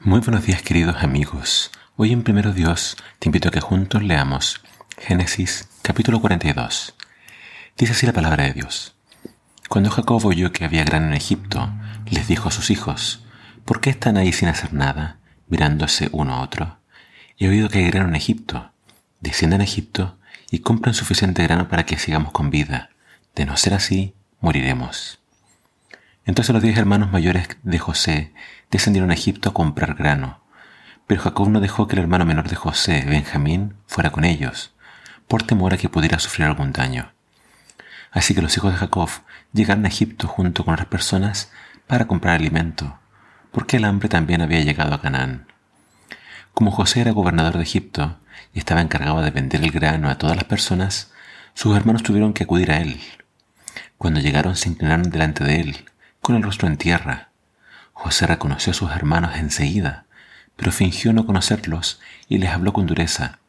Muy buenos días queridos amigos. Hoy en Primero Dios te invito a que juntos leamos Génesis capítulo 42. Dice así la palabra de Dios. Cuando Jacob oyó que había grano en Egipto, les dijo a sus hijos, ¿por qué están ahí sin hacer nada, mirándose uno a otro? He oído que hay grano en Egipto. Desciendan a Egipto y compren suficiente grano para que sigamos con vida. De no ser así, moriremos. Entonces los diez hermanos mayores de José descendieron a Egipto a comprar grano. Pero Jacob no dejó que el hermano menor de José, Benjamín, fuera con ellos, por temor a que pudiera sufrir algún daño. Así que los hijos de Jacob llegaron a Egipto junto con otras personas para comprar alimento, porque el hambre también había llegado a Canaán. Como José era gobernador de Egipto y estaba encargado de vender el grano a todas las personas, sus hermanos tuvieron que acudir a él. Cuando llegaron se inclinaron delante de él, con el rostro en tierra. José reconoció a sus hermanos enseguida, pero fingió no conocerlos y les habló con dureza.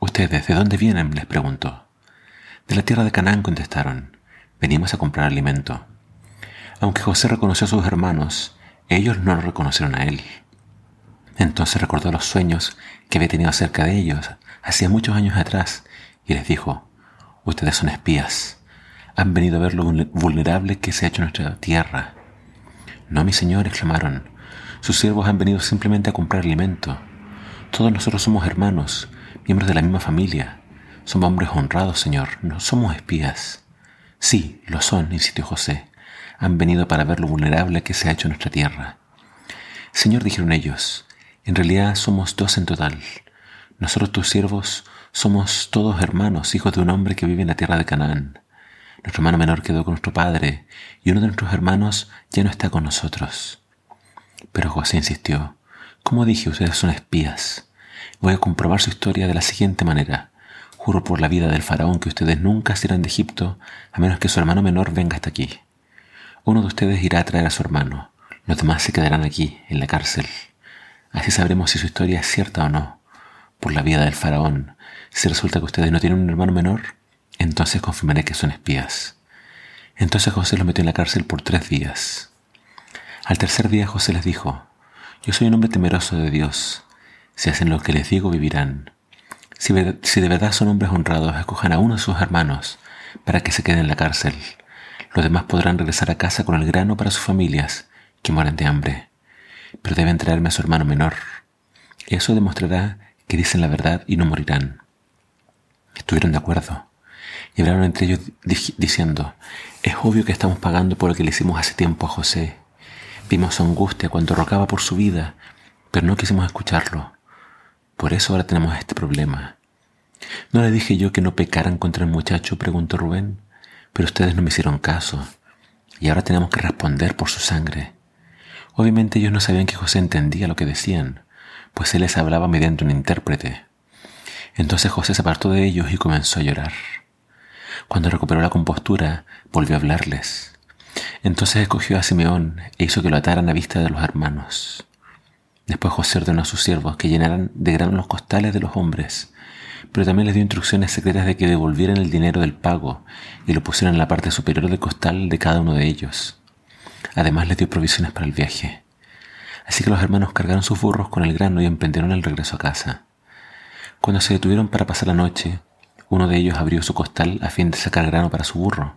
¿Ustedes de dónde vienen? les preguntó. De la tierra de Canaán contestaron. Venimos a comprar alimento. Aunque José reconoció a sus hermanos, ellos no lo reconocieron a él. Entonces recordó los sueños que había tenido acerca de ellos hacía muchos años atrás y les dijo, ustedes son espías han venido a ver lo vulnerable que se ha hecho nuestra tierra. No, mi señor, exclamaron. Sus siervos han venido simplemente a comprar alimento. Todos nosotros somos hermanos, miembros de la misma familia. Somos hombres honrados, señor, no somos espías. Sí, lo son, insistió José. Han venido para ver lo vulnerable que se ha hecho nuestra tierra. Señor, dijeron ellos, en realidad somos dos en total. Nosotros tus siervos somos todos hermanos, hijos de un hombre que vive en la tierra de Canaán. Nuestro hermano menor quedó con nuestro padre y uno de nuestros hermanos ya no está con nosotros. Pero José insistió, como dije, ustedes son espías. Voy a comprobar su historia de la siguiente manera. Juro por la vida del faraón que ustedes nunca serán de Egipto a menos que su hermano menor venga hasta aquí. Uno de ustedes irá a traer a su hermano, los demás se quedarán aquí, en la cárcel. Así sabremos si su historia es cierta o no. Por la vida del faraón, si resulta que ustedes no tienen un hermano menor, entonces confirmaré que son espías. Entonces José los metió en la cárcel por tres días. Al tercer día José les dijo, Yo soy un hombre temeroso de Dios. Si hacen lo que les digo, vivirán. Si, de verdad son hombres honrados, escojan a uno de sus hermanos para que se quede en la cárcel. Los demás podrán regresar a casa con el grano para sus familias que mueren de hambre. Pero deben traerme a su hermano menor. Eso demostrará que dicen la verdad y no morirán. Estuvieron de acuerdo y hablaron entre ellos diciendo, es obvio que estamos pagando por lo que le hicimos hace tiempo a José. Vimos su angustia cuando rogaba por su vida, pero no quisimos escucharlo. Por eso ahora tenemos este problema. ¿No le dije yo que no pecaran contra el muchacho? preguntó Rubén, pero ustedes no me hicieron caso, y ahora tenemos que responder por su sangre. Obviamente ellos no sabían que José entendía lo que decían, pues él les hablaba mediante un intérprete. Entonces José se apartó de ellos y comenzó a llorar. Cuando recuperó la compostura, volvió a hablarles. Entonces escogió a Simeón e hizo que lo ataran a vista de los hermanos. Después José ordenó a sus siervos que llenaran de grano los costales de los hombres, pero también les dio instrucciones secretas de que devolvieran el dinero del pago y lo pusieran en la parte superior del costal de cada uno de ellos. Además les dio provisiones para el viaje. Así que los hermanos cargaron sus burros con el grano y emprendieron el regreso a casa. Cuando se detuvieron para pasar la noche, uno de ellos abrió su costal a fin de sacar grano para su burro.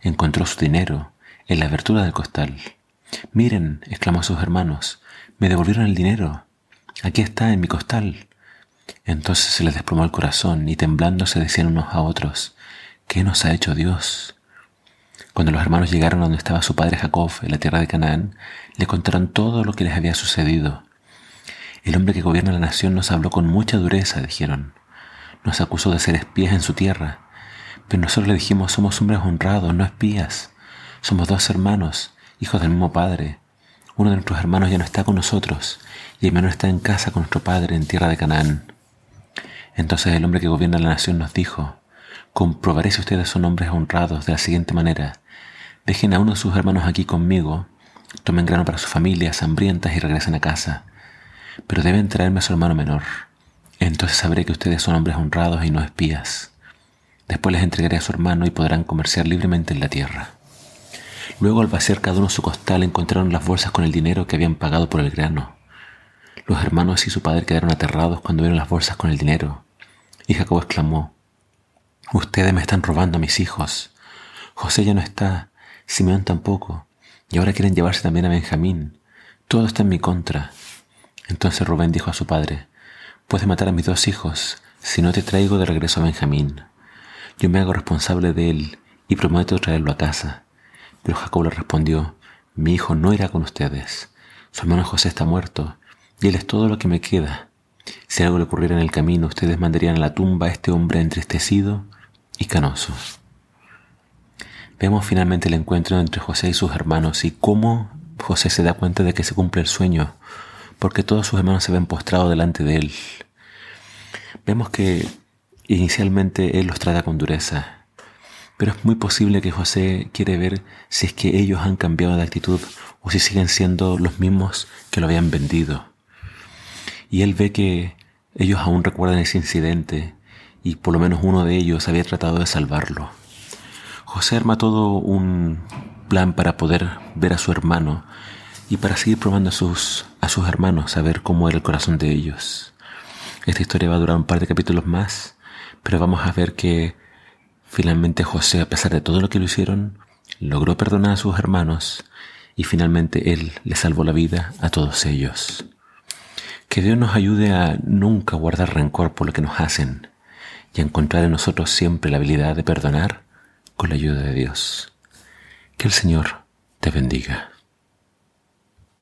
Encontró su dinero en la abertura del costal. Miren, exclamó a sus hermanos, me devolvieron el dinero. Aquí está, en mi costal. Entonces se les desplomó el corazón y temblando se decían unos a otros, ¿qué nos ha hecho Dios? Cuando los hermanos llegaron a donde estaba su padre Jacob, en la tierra de Canaán, le contaron todo lo que les había sucedido. El hombre que gobierna la nación nos habló con mucha dureza, dijeron nos acusó de ser espías en su tierra. Pero nosotros le dijimos, somos hombres honrados, no espías. Somos dos hermanos, hijos del mismo padre. Uno de nuestros hermanos ya no está con nosotros, y el menor está en casa con nuestro padre en tierra de Canaán. Entonces el hombre que gobierna la nación nos dijo, comprobaré si ustedes son hombres honrados de la siguiente manera. Dejen a uno de sus hermanos aquí conmigo, tomen grano para sus familias hambrientas y regresen a casa. Pero deben traerme a su hermano menor entonces sabré que ustedes son hombres honrados y no espías. Después les entregaré a su hermano y podrán comerciar libremente en la tierra. Luego al vaciar cada uno su costal encontraron las bolsas con el dinero que habían pagado por el grano. Los hermanos y su padre quedaron aterrados cuando vieron las bolsas con el dinero. Y Jacob exclamó, Ustedes me están robando a mis hijos. José ya no está, Simeón tampoco, y ahora quieren llevarse también a Benjamín. Todo está en mi contra. Entonces Rubén dijo a su padre, Puedes matar a mis dos hijos si no te traigo de regreso a Benjamín. Yo me hago responsable de él y prometo traerlo a casa. Pero Jacob le respondió, Mi hijo no irá con ustedes. Su hermano José está muerto y él es todo lo que me queda. Si algo le ocurriera en el camino, ustedes mandarían a la tumba a este hombre entristecido y canoso. Vemos finalmente el encuentro entre José y sus hermanos y cómo José se da cuenta de que se cumple el sueño, porque todos sus hermanos se ven postrados delante de él. Vemos que inicialmente él los trata con dureza, pero es muy posible que José quiere ver si es que ellos han cambiado de actitud o si siguen siendo los mismos que lo habían vendido. Y él ve que ellos aún recuerdan ese incidente y por lo menos uno de ellos había tratado de salvarlo. José arma todo un plan para poder ver a su hermano y para seguir probando a sus, a sus hermanos, a ver cómo era el corazón de ellos. Esta historia va a durar un par de capítulos más, pero vamos a ver que finalmente José, a pesar de todo lo que lo hicieron, logró perdonar a sus hermanos y finalmente él le salvó la vida a todos ellos. Que Dios nos ayude a nunca guardar rencor por lo que nos hacen y a encontrar en nosotros siempre la habilidad de perdonar con la ayuda de Dios. Que el Señor te bendiga.